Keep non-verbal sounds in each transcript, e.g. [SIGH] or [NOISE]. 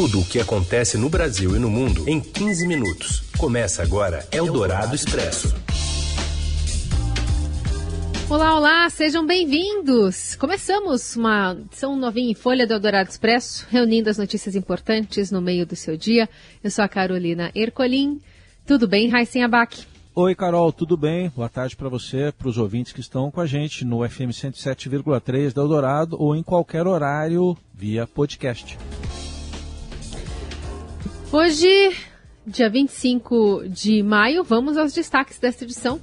Tudo o que acontece no Brasil e no mundo em 15 minutos. Começa agora Eldorado Expresso. Olá, olá, sejam bem-vindos! Começamos uma edição novinha em Folha do Eldorado Expresso, reunindo as notícias importantes no meio do seu dia. Eu sou a Carolina Ercolim. Tudo bem, Raíssen Abac? Oi, Carol, tudo bem? Boa tarde para você, para os ouvintes que estão com a gente no FM 107,3 da Eldorado ou em qualquer horário via podcast. Hoje, dia 25 de maio, vamos aos destaques desta edição.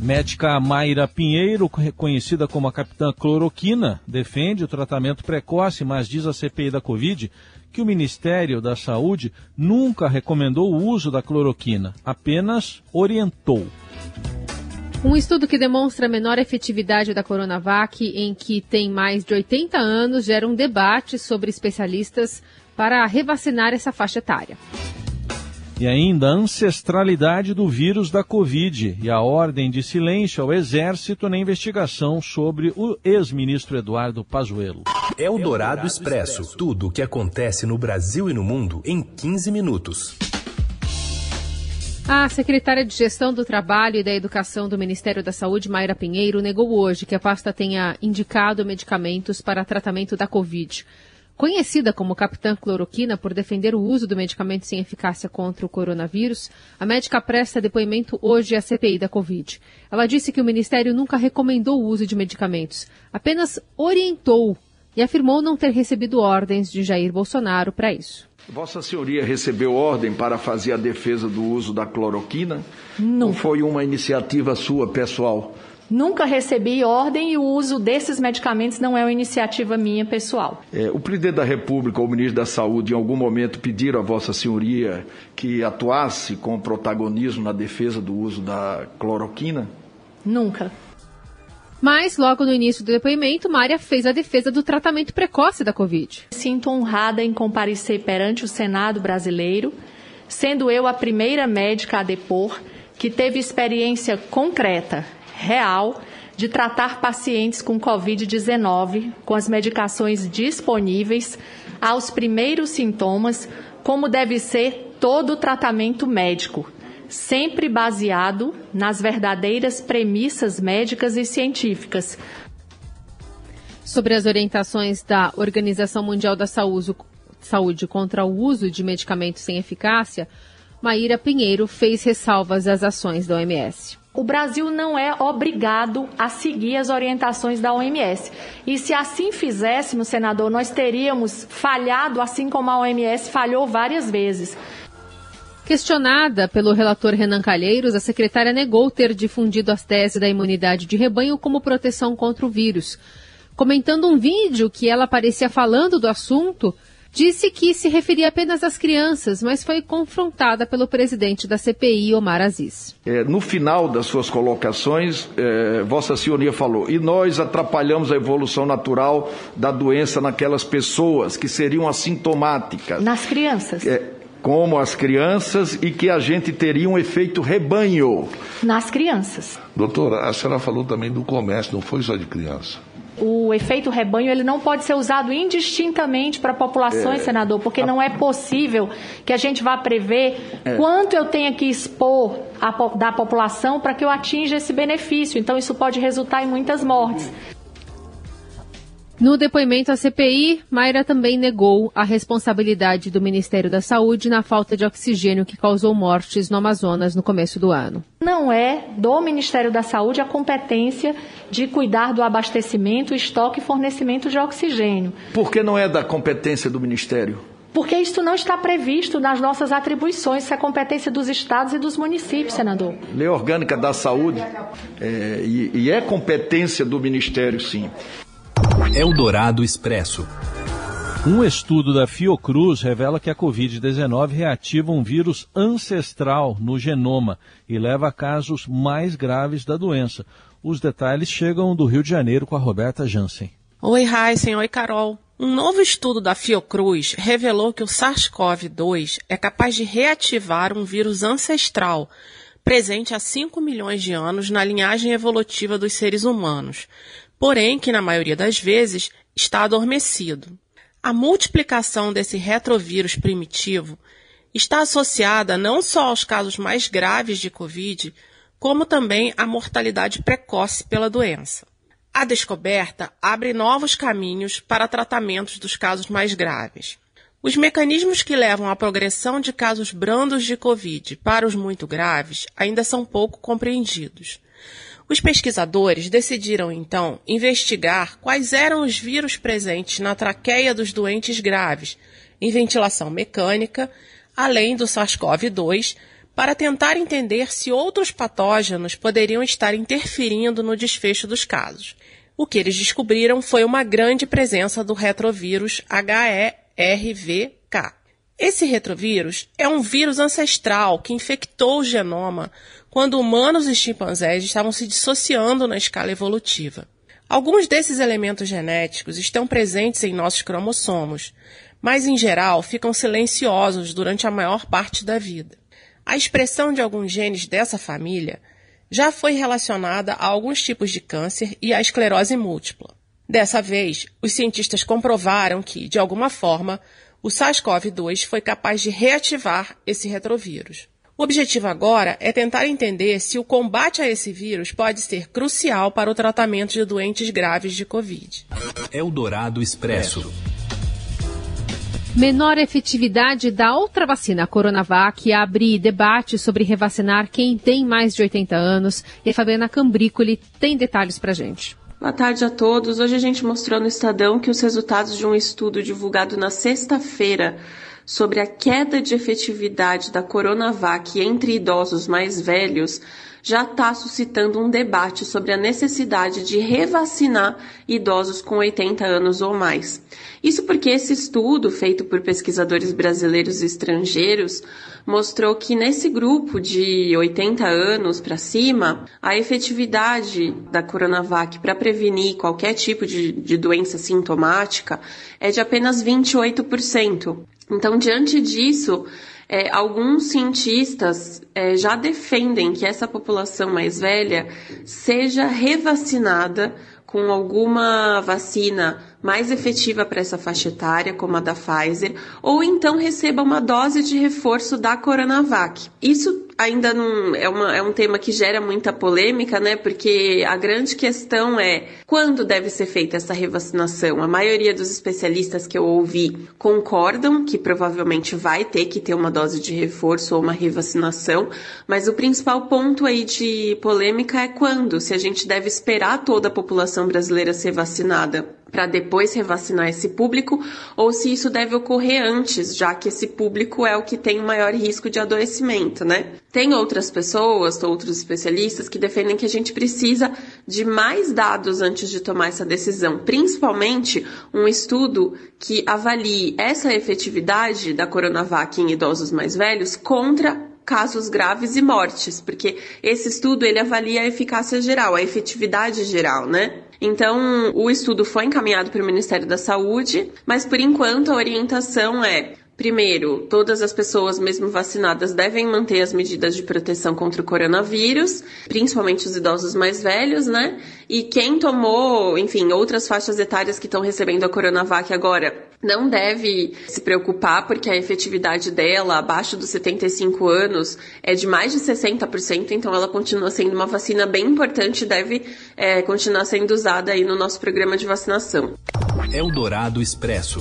Médica Mayra Pinheiro, reconhecida como a capitã cloroquina, defende o tratamento precoce, mas diz a CPI da Covid que o Ministério da Saúde nunca recomendou o uso da cloroquina, apenas orientou. Um estudo que demonstra a menor efetividade da Coronavac, em que tem mais de 80 anos, gera um debate sobre especialistas para revacinar essa faixa etária. E ainda a ancestralidade do vírus da Covid e a ordem de silêncio ao Exército na investigação sobre o ex-ministro Eduardo Pazuello. É o Dourado Expresso. Tudo o que acontece no Brasil e no mundo em 15 minutos. A secretária de Gestão do Trabalho e da Educação do Ministério da Saúde, Mayra Pinheiro, negou hoje que a pasta tenha indicado medicamentos para tratamento da Covid. Conhecida como Capitã Cloroquina por defender o uso do medicamento sem eficácia contra o coronavírus, a médica presta depoimento hoje à CPI da Covid. Ela disse que o Ministério nunca recomendou o uso de medicamentos, apenas orientou e afirmou não ter recebido ordens de Jair Bolsonaro para isso. Vossa Senhoria recebeu ordem para fazer a defesa do uso da cloroquina? Não. Ou foi uma iniciativa sua pessoal? Nunca recebi ordem e o uso desses medicamentos não é uma iniciativa minha pessoal. É, o presidente da República ou o ministro da Saúde, em algum momento, pediram a Vossa Senhoria que atuasse com protagonismo na defesa do uso da cloroquina? Nunca. Mas, logo no início do depoimento, Mária fez a defesa do tratamento precoce da Covid. Sinto honrada em comparecer perante o Senado brasileiro, sendo eu a primeira médica a depor que teve experiência concreta real de tratar pacientes com Covid-19 com as medicações disponíveis aos primeiros sintomas, como deve ser todo o tratamento médico, sempre baseado nas verdadeiras premissas médicas e científicas. Sobre as orientações da Organização Mundial da Saúde contra o uso de medicamentos sem eficácia, Maíra Pinheiro fez ressalvas às ações da OMS. O Brasil não é obrigado a seguir as orientações da OMS. E se assim fizéssemos, senador, nós teríamos falhado, assim como a OMS falhou várias vezes. Questionada pelo relator Renan Calheiros, a secretária negou ter difundido as teses da imunidade de rebanho como proteção contra o vírus. Comentando um vídeo que ela aparecia falando do assunto, disse que se referia apenas às crianças, mas foi confrontada pelo presidente da CPI, Omar Aziz. É, no final das suas colocações, é, Vossa Senhoria falou: e nós atrapalhamos a evolução natural da doença naquelas pessoas que seriam assintomáticas. Nas crianças. É, como as crianças e que a gente teria um efeito rebanho. Nas crianças. Doutora, a senhora falou também do comércio, não foi só de criança o efeito rebanho ele não pode ser usado indistintamente para populações, é. senador, porque não é possível que a gente vá prever é. quanto eu tenha que expor a, da população para que eu atinja esse benefício. Então, isso pode resultar em muitas mortes. No depoimento à CPI, Mayra também negou a responsabilidade do Ministério da Saúde na falta de oxigênio que causou mortes no Amazonas no começo do ano. Não é do Ministério da Saúde a competência de cuidar do abastecimento, estoque e fornecimento de oxigênio. Por que não é da competência do Ministério? Porque isso não está previsto nas nossas atribuições, isso é competência dos estados e dos municípios, senador. Lei Orgânica da Saúde é, e, e é competência do Ministério, sim. Eldorado Expresso. Um estudo da Fiocruz revela que a Covid-19 reativa um vírus ancestral no genoma e leva a casos mais graves da doença. Os detalhes chegam do Rio de Janeiro com a Roberta Jansen. Oi, Heisen. Oi, Carol. Um novo estudo da Fiocruz revelou que o SARS-CoV-2 é capaz de reativar um vírus ancestral presente há 5 milhões de anos na linhagem evolutiva dos seres humanos, porém que na maioria das vezes está adormecido. A multiplicação desse retrovírus primitivo está associada não só aos casos mais graves de Covid, como também à mortalidade precoce pela doença. A descoberta abre novos caminhos para tratamentos dos casos mais graves. Os mecanismos que levam à progressão de casos brandos de Covid para os muito graves ainda são pouco compreendidos. Os pesquisadores decidiram então investigar quais eram os vírus presentes na traqueia dos doentes graves, em ventilação mecânica, além do SARS-CoV-2, para tentar entender se outros patógenos poderiam estar interferindo no desfecho dos casos. O que eles descobriram foi uma grande presença do retrovírus HERVK. Esse retrovírus é um vírus ancestral que infectou o genoma quando humanos e chimpanzés estavam se dissociando na escala evolutiva. Alguns desses elementos genéticos estão presentes em nossos cromossomos, mas em geral ficam silenciosos durante a maior parte da vida. A expressão de alguns genes dessa família já foi relacionada a alguns tipos de câncer e à esclerose múltipla. Dessa vez, os cientistas comprovaram que, de alguma forma, o SARS-CoV-2 foi capaz de reativar esse retrovírus. O objetivo agora é tentar entender se o combate a esse vírus pode ser crucial para o tratamento de doentes graves de Covid. Eldorado Expresso. Menor efetividade da outra vacina, a Coronavac, abre debate sobre revacinar quem tem mais de 80 anos. E a Fabiana Cambrícoli tem detalhes para gente. Boa tarde a todos. Hoje a gente mostrou no Estadão que os resultados de um estudo divulgado na sexta-feira sobre a queda de efetividade da Coronavac entre idosos mais velhos já está suscitando um debate sobre a necessidade de revacinar idosos com 80 anos ou mais. Isso porque esse estudo, feito por pesquisadores brasileiros e estrangeiros, mostrou que nesse grupo de 80 anos para cima, a efetividade da Coronavac para prevenir qualquer tipo de, de doença sintomática é de apenas 28%. Então, diante disso, é, alguns cientistas é, já defendem que essa população mais velha seja revacinada com alguma vacina mais efetiva para essa faixa etária, como a da Pfizer, ou então receba uma dose de reforço da Coronavac. Isso ainda não é, uma, é um tema que gera muita polêmica, né? Porque a grande questão é quando deve ser feita essa revacinação. A maioria dos especialistas que eu ouvi concordam que provavelmente vai ter que ter uma dose de reforço ou uma revacinação, mas o principal ponto aí de polêmica é quando, se a gente deve esperar toda a população brasileira ser vacinada para depois revacinar esse público ou se isso deve ocorrer antes, já que esse público é o que tem o maior risco de adoecimento, né? Tem outras pessoas, outros especialistas que defendem que a gente precisa de mais dados antes de tomar essa decisão, principalmente um estudo que avalie essa efetividade da Coronavac em idosos mais velhos contra casos graves e mortes, porque esse estudo ele avalia a eficácia geral, a efetividade geral, né? Então, o estudo foi encaminhado para o Ministério da Saúde, mas por enquanto a orientação é Primeiro, todas as pessoas, mesmo vacinadas, devem manter as medidas de proteção contra o coronavírus, principalmente os idosos mais velhos, né? E quem tomou, enfim, outras faixas etárias que estão recebendo a Coronavac agora, não deve se preocupar, porque a efetividade dela, abaixo dos 75 anos, é de mais de 60%, então ela continua sendo uma vacina bem importante e deve é, continuar sendo usada aí no nosso programa de vacinação. Eldorado Expresso.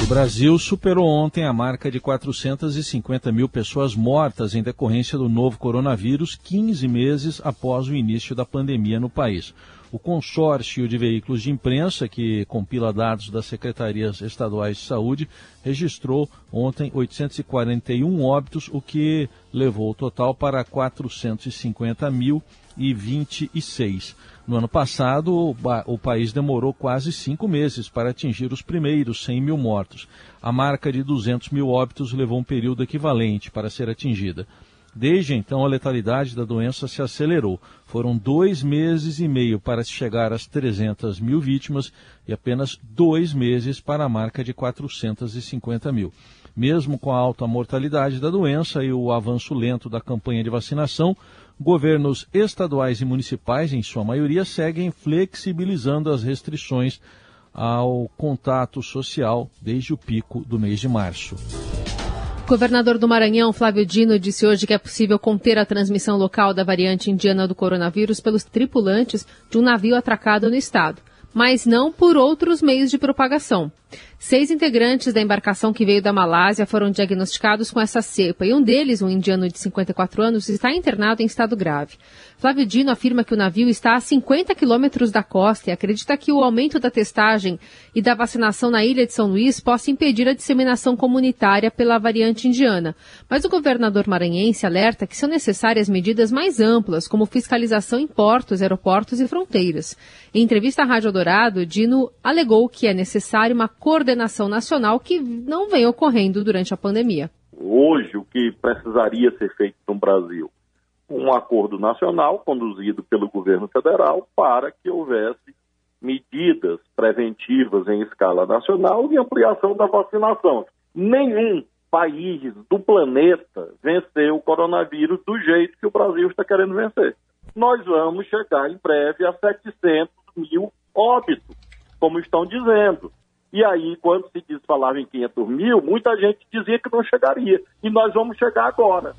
O Brasil superou ontem a marca de 450 mil pessoas mortas em decorrência do novo coronavírus, 15 meses após o início da pandemia no país. O consórcio de veículos de imprensa, que compila dados das secretarias estaduais de saúde, registrou ontem 841 óbitos, o que levou o total para 450.026. No ano passado, o, país demorou quase cinco meses para atingir os primeiros 100 mil mortos. A marca de 200 mil óbitos levou um período equivalente para ser atingida. Desde então, a letalidade da doença se acelerou. Foram dois meses e meio para chegar às 300 mil vítimas e apenas dois meses para a marca de 450 mil. Mesmo com a alta mortalidade da doença e o avanço lento da campanha de vacinação, governos estaduais e municipais, em sua maioria, seguem flexibilizando as restrições ao contato social desde o pico do mês de março. Governador do Maranhão, Flávio Dino, disse hoje que é possível conter a transmissão local da variante indiana do coronavírus pelos tripulantes de um navio atracado no estado, mas não por outros meios de propagação. Seis integrantes da embarcação que veio da Malásia foram diagnosticados com essa cepa e um deles, um indiano de 54 anos, está internado em estado grave. Flávio Dino afirma que o navio está a 50 quilômetros da costa e acredita que o aumento da testagem e da vacinação na ilha de São Luís possa impedir a disseminação comunitária pela variante indiana. Mas o governador maranhense alerta que são necessárias medidas mais amplas, como fiscalização em portos, aeroportos e fronteiras. Em entrevista à Rádio Dourado, Dino alegou que é necessário uma coordenação nacional que não vem ocorrendo durante a pandemia. Hoje, o que precisaria ser feito no Brasil? Um acordo nacional conduzido pelo governo federal para que houvesse medidas preventivas em escala nacional e ampliação da vacinação. Nenhum país do planeta venceu o coronavírus do jeito que o Brasil está querendo vencer. Nós vamos chegar em breve a 700 mil óbitos, como estão dizendo. E aí, quando se diz, falava em 500 mil, muita gente dizia que não chegaria. E nós vamos chegar agora.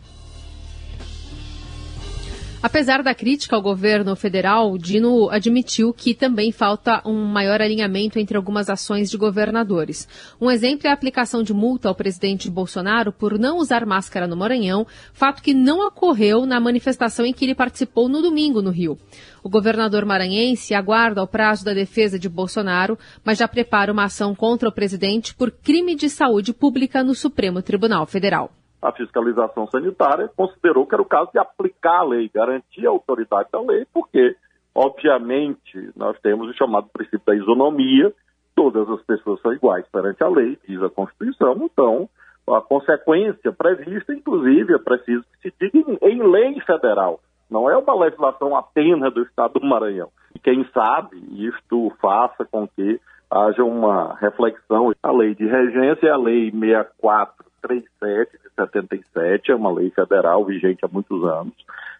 Apesar da crítica ao governo federal, Dino admitiu que também falta um maior alinhamento entre algumas ações de governadores. Um exemplo é a aplicação de multa ao presidente Bolsonaro por não usar máscara no Maranhão, fato que não ocorreu na manifestação em que ele participou no domingo no Rio. O governador maranhense aguarda o prazo da defesa de Bolsonaro, mas já prepara uma ação contra o presidente por crime de saúde pública no Supremo Tribunal Federal a fiscalização sanitária considerou que era o caso de aplicar a lei, garantir a autoridade da lei, porque, obviamente, nós temos o chamado princípio da isonomia, todas as pessoas são iguais perante a lei, diz a Constituição, então a consequência prevista, inclusive, é preciso que se diga em, lei federal, não é uma legislação apenas do Estado do Maranhão. E quem sabe isto faça com que haja uma reflexão. A lei de regência é a lei 64 37 de 77, é uma lei federal vigente há muitos anos.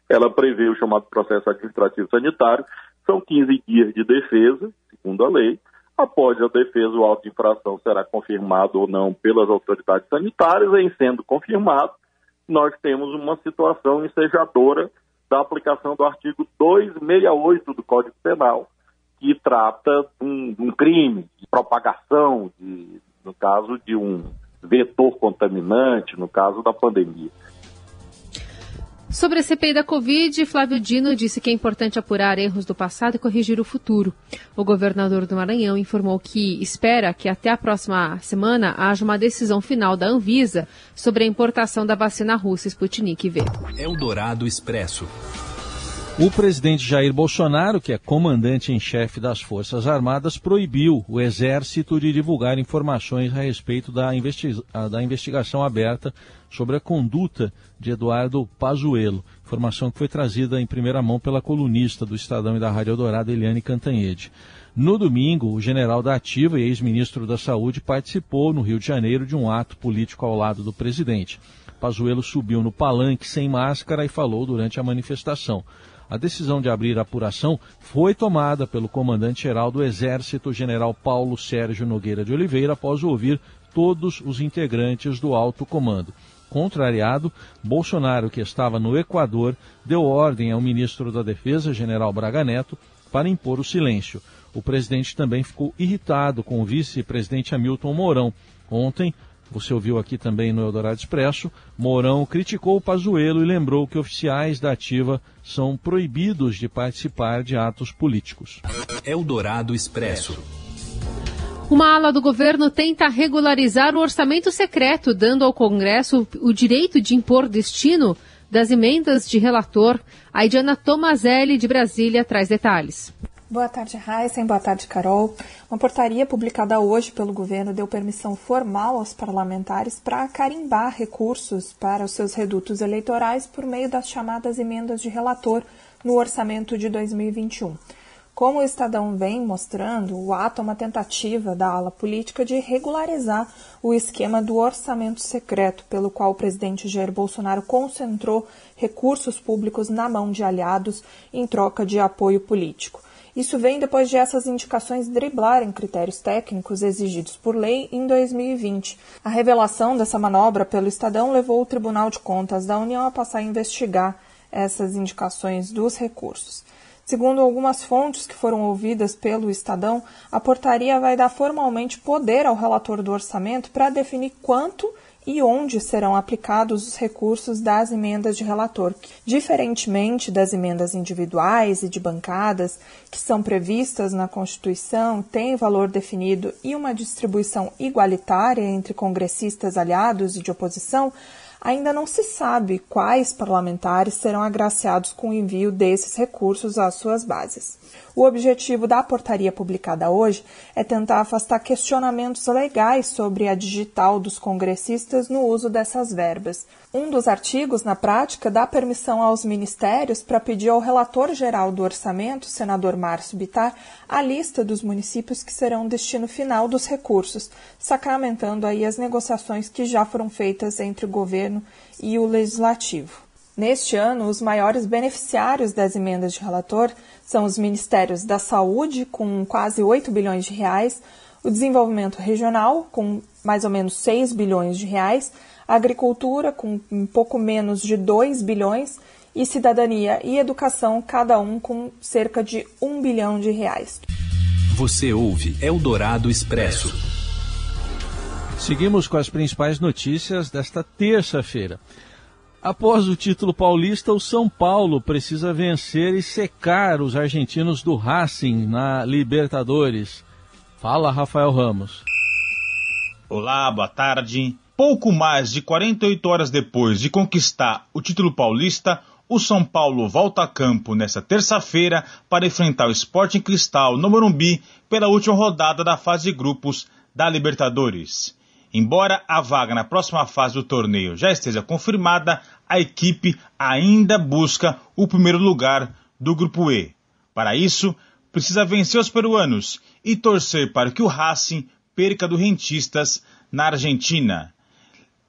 Ela prevê o chamado processo administrativo sanitário, são 15 dias de defesa, segundo a lei. Após a defesa, o auto de infração será confirmado ou não pelas autoridades sanitárias, em sendo confirmado, nós temos uma situação ensejadora da aplicação do artigo 268 do Código Penal, que trata um, um crime de propagação, de, no caso de um vetor contaminante, no caso da pandemia. Sobre a CPI da Covid, Flávio Dino disse que é importante apurar erros do passado e corrigir o futuro. O governador do Maranhão informou que espera que até a próxima semana haja uma decisão final da Anvisa sobre a importação da vacina russa Sputnik V. Eldorado Expresso. O presidente Jair Bolsonaro, que é comandante em chefe das Forças Armadas, proibiu o Exército de divulgar informações a respeito da, investi da investigação aberta sobre a conduta de Eduardo Pazuello. Informação que foi trazida em primeira mão pela colunista do Estadão e da Rádio Eldorado, Eliane Cantanhede. No domingo, o general da Ativa e ex-ministro da Saúde participou no Rio de Janeiro de um ato político ao lado do presidente. Pazuello subiu no palanque sem máscara e falou durante a manifestação. A decisão de abrir a apuração foi tomada pelo comandante-geral do Exército, general Paulo Sérgio Nogueira de Oliveira, após ouvir todos os integrantes do alto comando. Contrariado, Bolsonaro, que estava no Equador, deu ordem ao ministro da Defesa, general Braga Neto, para impor o silêncio. O presidente também ficou irritado com o vice-presidente Hamilton Mourão. Ontem, você ouviu aqui também no Eldorado Expresso, Mourão criticou o Pazuello e lembrou que oficiais da ativa são proibidos de participar de atos políticos. Eldorado Expresso. Uma ala do governo tenta regularizar o orçamento secreto, dando ao Congresso o direito de impor destino das emendas de relator. A Idiana Tomazelli, de Brasília, traz detalhes. Boa tarde, Heisen. Boa tarde, Carol. Uma portaria publicada hoje pelo governo deu permissão formal aos parlamentares para carimbar recursos para os seus redutos eleitorais por meio das chamadas emendas de relator no orçamento de 2021. Como o Estadão vem mostrando, o ato é uma tentativa da ala política de regularizar o esquema do orçamento secreto, pelo qual o presidente Jair Bolsonaro concentrou recursos públicos na mão de aliados em troca de apoio político. Isso vem depois de essas indicações driblarem critérios técnicos exigidos por lei em 2020. A revelação dessa manobra pelo Estadão levou o Tribunal de Contas da União a passar a investigar essas indicações dos recursos. Segundo algumas fontes que foram ouvidas pelo Estadão, a portaria vai dar formalmente poder ao relator do orçamento para definir quanto e onde serão aplicados os recursos das emendas de relator, diferentemente das emendas individuais e de bancadas, que são previstas na Constituição, têm valor definido e uma distribuição igualitária entre congressistas aliados e de oposição ainda não se sabe quais parlamentares serão agraciados com o envio desses recursos às suas bases. O objetivo da portaria publicada hoje é tentar afastar questionamentos legais sobre a digital dos congressistas no uso dessas verbas. Um dos artigos, na prática, dá permissão aos ministérios para pedir ao relator geral do orçamento, senador Márcio Bitar, a lista dos municípios que serão destino final dos recursos, sacramentando aí as negociações que já foram feitas entre o governo e o legislativo. Neste ano, os maiores beneficiários das emendas de relator são os ministérios da Saúde, com quase 8 bilhões de reais, o Desenvolvimento Regional, com mais ou menos 6 bilhões de reais, a Agricultura, com um pouco menos de 2 bilhões, e Cidadania e Educação, cada um com cerca de 1 bilhão de reais. Você ouve Eldorado Expresso. Seguimos com as principais notícias desta terça-feira. Após o título paulista, o São Paulo precisa vencer e secar os argentinos do Racing na Libertadores. Fala, Rafael Ramos. Olá, boa tarde. Pouco mais de 48 horas depois de conquistar o título paulista, o São Paulo volta a campo nesta terça-feira para enfrentar o Sporting Cristal no Morumbi pela última rodada da fase de grupos da Libertadores. Embora a vaga na próxima fase do torneio já esteja confirmada, a equipe ainda busca o primeiro lugar do Grupo E. Para isso, precisa vencer os peruanos e torcer para que o Racing perca do Rentistas na Argentina.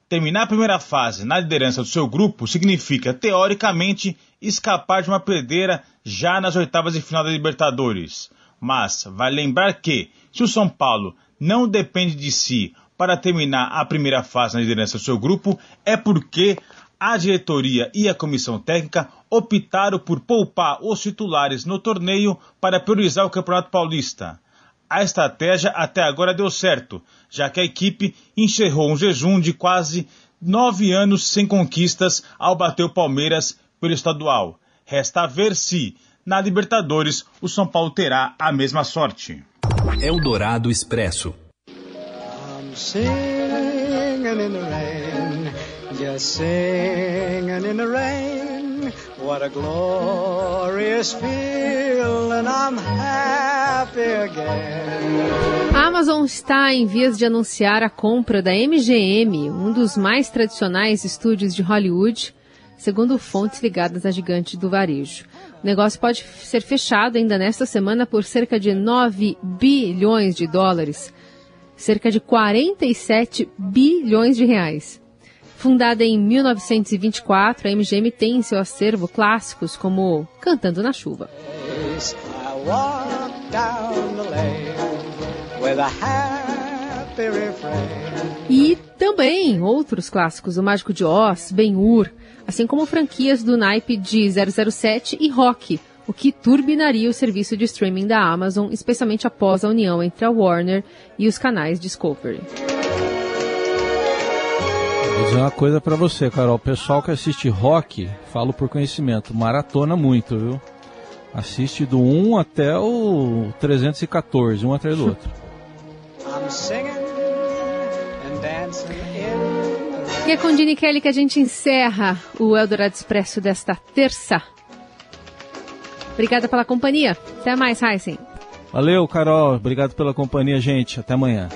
Terminar a primeira fase na liderança do seu grupo significa, teoricamente, escapar de uma perdeira já nas oitavas de final da Libertadores. Mas vai lembrar que, se o São Paulo não depende de si para terminar a primeira fase na liderança do seu grupo é porque a diretoria e a comissão técnica optaram por poupar os titulares no torneio para priorizar o Campeonato Paulista. A estratégia até agora deu certo, já que a equipe encerrou um jejum de quase nove anos sem conquistas ao bater o Palmeiras pelo estadual. Resta ver se, na Libertadores, o São Paulo terá a mesma sorte. Eldorado Expresso singing in the rain, just singing in the rain. What a glorious I'm happy again. A Amazon está em vias de anunciar a compra da MGM, um dos mais tradicionais estúdios de Hollywood, segundo fontes ligadas à gigante do varejo. O negócio pode ser fechado ainda nesta semana por cerca de 9 bilhões de dólares cerca de 47 bilhões de reais. Fundada em 1924, a MGM tem em seu acervo clássicos como Cantando na Chuva. E também outros clássicos, O Mágico de Oz, Ben-Hur, assim como franquias do naipe de 007 e Rock, o que turbinaria o serviço de streaming da Amazon, especialmente após a união entre a Warner e os canais Discovery. Vou dizer uma coisa para você, Carol. O pessoal que assiste rock, falo por conhecimento, maratona muito, viu? Assiste do 1 até o 314, um atrás do outro. [LAUGHS] E é com Dini Kelly que a gente encerra o Eldorado Expresso desta terça. Obrigada pela companhia. Até mais, Heisen. Valeu, Carol. Obrigado pela companhia, gente. Até amanhã.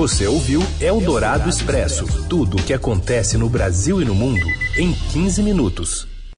Você ouviu Eldorado Expresso tudo o que acontece no Brasil e no mundo em 15 minutos.